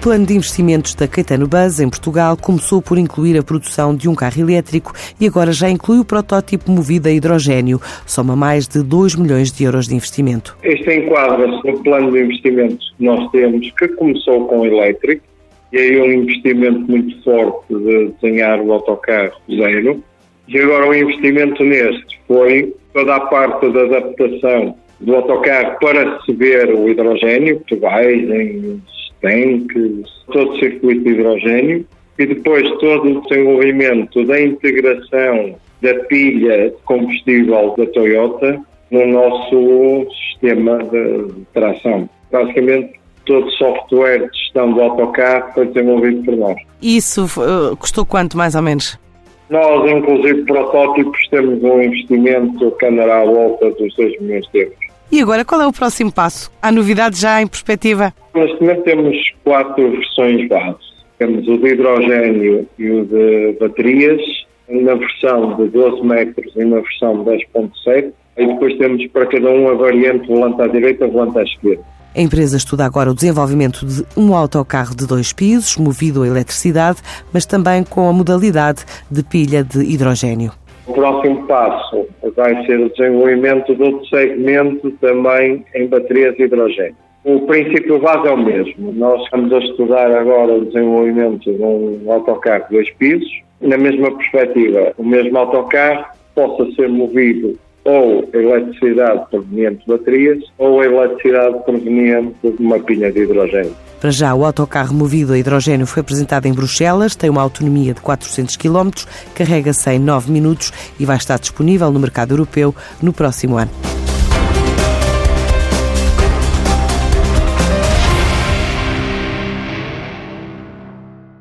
Plano de investimentos da Caetano Buzz em Portugal começou por incluir a produção de um carro elétrico e agora já inclui o protótipo movido a hidrogênio. Soma mais de 2 milhões de euros de investimento. Este enquadra-se no plano de investimentos que nós temos, que começou com o elétrico, e aí um investimento muito forte de desenhar o autocarro zero. E agora o investimento neste foi toda a parte da adaptação do autocarro para receber o hidrogênio, que vai em tanques, todo o circuito de hidrogênio e depois todo o desenvolvimento da integração da pilha de combustível da Toyota no nosso sistema de tração. Basicamente, todo o software de gestão do autocarro foi desenvolvido por nós. Isso uh, custou quanto, mais ou menos? Nós, inclusive, protótipos, temos um investimento que andará à volta dos 2 milhões de euros. E agora, qual é o próximo passo? Há novidades já em perspectiva? Neste momento temos quatro versões base. Temos o de hidrogênio e o de baterias, na versão de 12 metros e na versão 10.7. E depois temos para cada um a variante volante à direita e volante à esquerda. A empresa estuda agora o desenvolvimento de um autocarro de dois pisos, movido a eletricidade, mas também com a modalidade de pilha de hidrogênio. O próximo passo vai ser o desenvolvimento de outro segmento também em baterias de hidrogênio. O princípio base é o mesmo. Nós estamos a estudar agora o desenvolvimento de um autocarro de dois pisos. Na mesma perspectiva, o mesmo autocarro possa ser movido ou eletricidade proveniente de baterias ou eletricidade proveniente de uma pilha de hidrogênio. Para já, o autocarro movido a hidrogênio foi apresentado em Bruxelas, tem uma autonomia de 400 km, carrega-se em 9 minutos e vai estar disponível no mercado europeu no próximo ano.